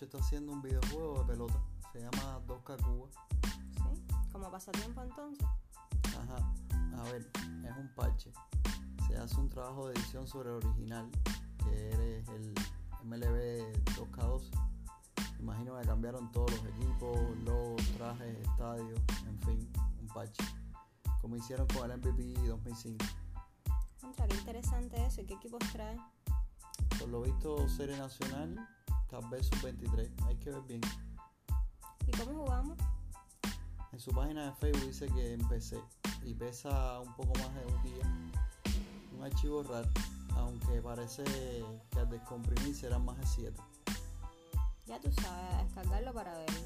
muchacho está haciendo un videojuego de pelota. Se llama 2K Cuba. ¿Sí? ¿Como pasatiempo entonces? Ajá. A ver, es un parche. Se hace un trabajo de edición sobre el original, que eres el MLB 2K12. Imagino que cambiaron todos los equipos, logos, trajes, estadios, en fin, un parche. Como hicieron con el MVP 2005. Contra, qué interesante eso. ¿Y qué equipos trae? Por lo visto, Serie Nacional, tal vez sub-23. Hay que ver bien. ¿Y cómo jugamos? En su página de Facebook dice que empecé y pesa un poco más de un día. Un archivo RAR, aunque parece que al descomprimir serán más de 7. Ya tú sabes, a descargarlo para verlo.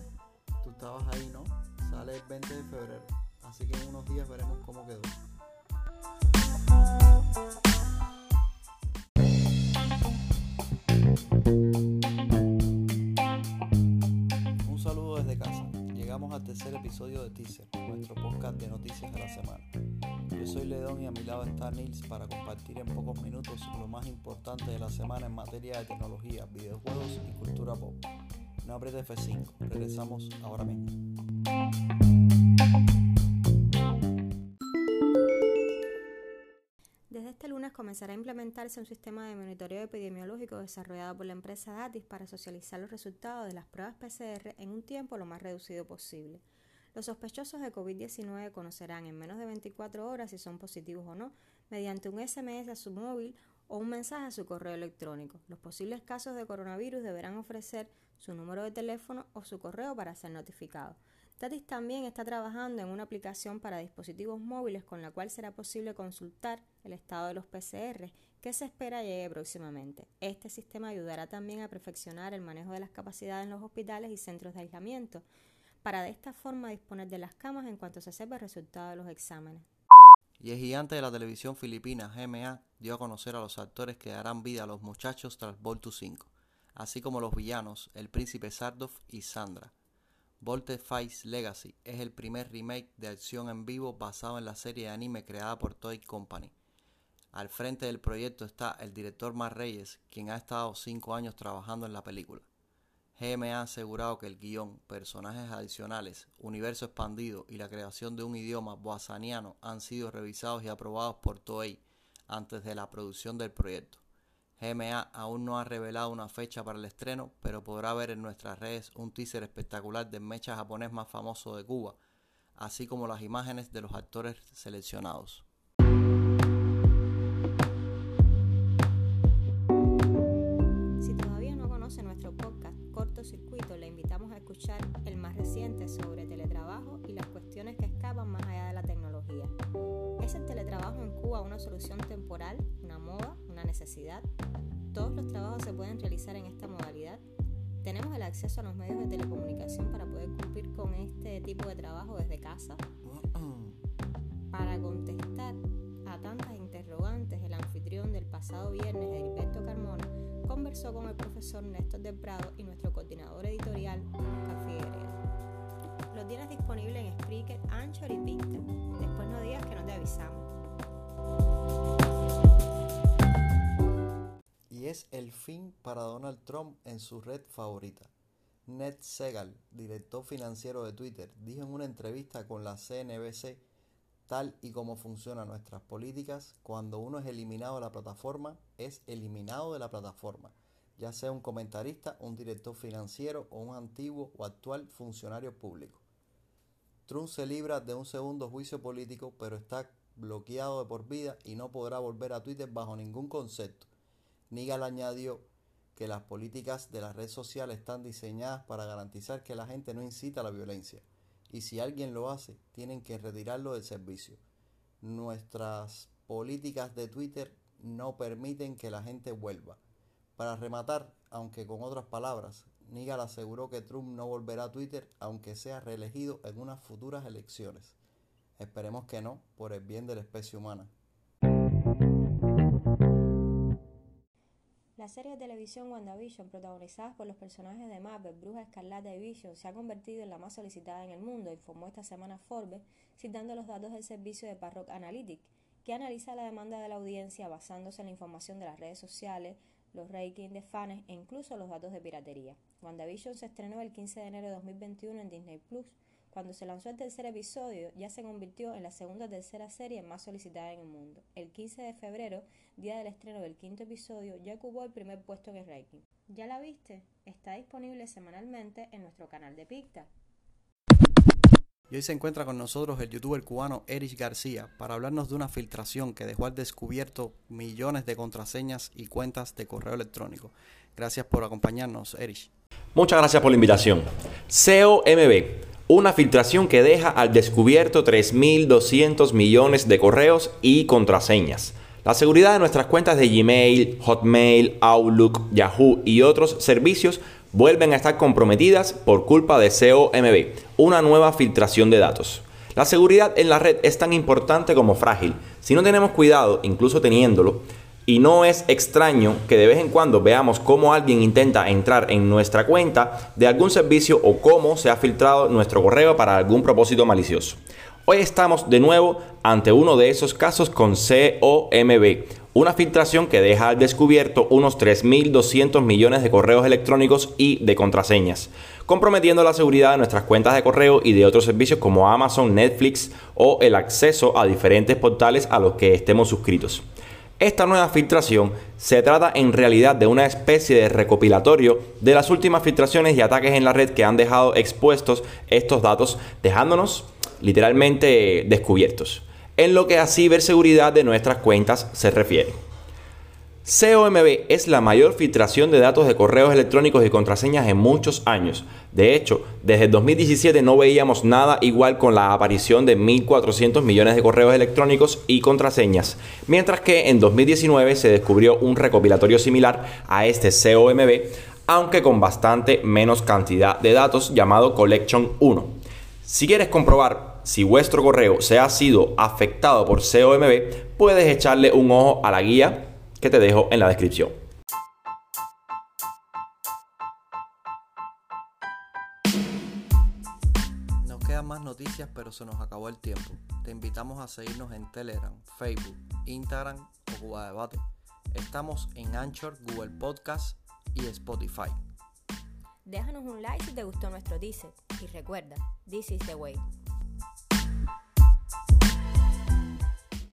Tú estabas ahí, ¿no? Sale el 20 de febrero, así que en unos días veremos cómo quedó. Episodio de Teaser, nuestro podcast de noticias de la semana. Yo soy Ledón y a mi lado está Nils para compartir en pocos minutos lo más importante de la semana en materia de tecnología, videojuegos y cultura pop. No apriete F5, regresamos ahora mismo. Desde este lunes comenzará a implementarse un sistema de monitoreo epidemiológico desarrollado por la empresa Datis para socializar los resultados de las pruebas PCR en un tiempo lo más reducido posible. Los sospechosos de COVID-19 conocerán en menos de 24 horas si son positivos o no mediante un SMS a su móvil o un mensaje a su correo electrónico. Los posibles casos de coronavirus deberán ofrecer su número de teléfono o su correo para ser notificados. Tatis también está trabajando en una aplicación para dispositivos móviles con la cual será posible consultar el estado de los PCR que se espera llegue próximamente. Este sistema ayudará también a perfeccionar el manejo de las capacidades en los hospitales y centros de aislamiento, para de esta forma disponer de las camas en cuanto se sepa el resultado de los exámenes. Y el gigante de la televisión filipina, GMA, dio a conocer a los actores que darán vida a los muchachos tras Voltu 5, así como los villanos, el príncipe Sardov y Sandra. Volte Fice Legacy es el primer remake de acción en vivo basado en la serie de anime creada por Toy Company. Al frente del proyecto está el director Mar Reyes, quien ha estado cinco años trabajando en la película. GMA ha asegurado que el guion, personajes adicionales, universo expandido y la creación de un idioma boazaniano han sido revisados y aprobados por Toei antes de la producción del proyecto. GMA aún no ha revelado una fecha para el estreno, pero podrá ver en nuestras redes un teaser espectacular del mecha japonés más famoso de Cuba, así como las imágenes de los actores seleccionados. Escuchar el más reciente sobre teletrabajo y las cuestiones que escapan más allá de la tecnología. ¿Es el teletrabajo en Cuba una solución temporal, una moda, una necesidad? ¿Todos los trabajos se pueden realizar en esta modalidad? ¿Tenemos el acceso a los medios de telecomunicación para poder cumplir con este tipo de trabajo desde casa? Para contestar a tantas interrogantes, el anfitrión del pasado viernes, Edilberto Carmona, conversó con el profesor Néstor del Prado y nuestro coordinador editorial, Y. Y es el fin para Donald Trump en su red favorita. Ned Segal, director financiero de Twitter, dijo en una entrevista con la CNBC tal y como funcionan nuestras políticas, cuando uno es eliminado de la plataforma, es eliminado de la plataforma, ya sea un comentarista, un director financiero o un antiguo o actual funcionario público. Trump se libra de un segundo juicio político, pero está bloqueado de por vida y no podrá volver a Twitter bajo ningún concepto. Nigel añadió que las políticas de la red social están diseñadas para garantizar que la gente no incita a la violencia y si alguien lo hace, tienen que retirarlo del servicio. Nuestras políticas de Twitter no permiten que la gente vuelva. Para rematar, aunque con otras palabras, Nigel aseguró que Trump no volverá a Twitter aunque sea reelegido en unas futuras elecciones. Esperemos que no, por el bien de la especie humana. La serie de televisión WandaVision, protagonizada por los personajes de Marvel, Bruja Escarlata y Vision, se ha convertido en la más solicitada en el mundo, informó esta semana Forbes, citando los datos del servicio de Parrock Analytics, que analiza la demanda de la audiencia basándose en la información de las redes sociales, los rankings de fans e incluso los datos de piratería. WandaVision se estrenó el 15 de enero de 2021 en Disney Plus. Cuando se lanzó el tercer episodio, ya se convirtió en la segunda o tercera serie más solicitada en el mundo. El 15 de febrero, día del estreno del quinto episodio, ya ocupó el primer puesto en el ranking. ¿Ya la viste? Está disponible semanalmente en nuestro canal de Picta. Y hoy se encuentra con nosotros el youtuber cubano Erich García para hablarnos de una filtración que dejó al descubierto millones de contraseñas y cuentas de correo electrónico. Gracias por acompañarnos, Erich. Muchas gracias por la invitación. COMB una filtración que deja al descubierto 3.200 millones de correos y contraseñas. La seguridad de nuestras cuentas de Gmail, Hotmail, Outlook, Yahoo y otros servicios vuelven a estar comprometidas por culpa de COMB, una nueva filtración de datos. La seguridad en la red es tan importante como frágil. Si no tenemos cuidado, incluso teniéndolo, y no es extraño que de vez en cuando veamos cómo alguien intenta entrar en nuestra cuenta de algún servicio o cómo se ha filtrado nuestro correo para algún propósito malicioso. Hoy estamos de nuevo ante uno de esos casos con COMB, una filtración que deja al descubierto unos 3.200 millones de correos electrónicos y de contraseñas, comprometiendo la seguridad de nuestras cuentas de correo y de otros servicios como Amazon, Netflix o el acceso a diferentes portales a los que estemos suscritos. Esta nueva filtración se trata en realidad de una especie de recopilatorio de las últimas filtraciones y ataques en la red que han dejado expuestos estos datos, dejándonos literalmente descubiertos, en lo que a ciberseguridad de nuestras cuentas se refiere. COMB es la mayor filtración de datos de correos electrónicos y contraseñas en muchos años. De hecho, desde 2017 no veíamos nada igual con la aparición de 1.400 millones de correos electrónicos y contraseñas, mientras que en 2019 se descubrió un recopilatorio similar a este COMB, aunque con bastante menos cantidad de datos llamado Collection 1. Si quieres comprobar si vuestro correo se ha sido afectado por COMB, puedes echarle un ojo a la guía que te dejo en la descripción. Nos quedan más noticias, pero se nos acabó el tiempo. Te invitamos a seguirnos en Telegram, Facebook, Instagram o Cuba Debate. Estamos en Anchor, Google Podcast y Spotify. Déjanos un like si te gustó nuestro teaser y recuerda, this is the way.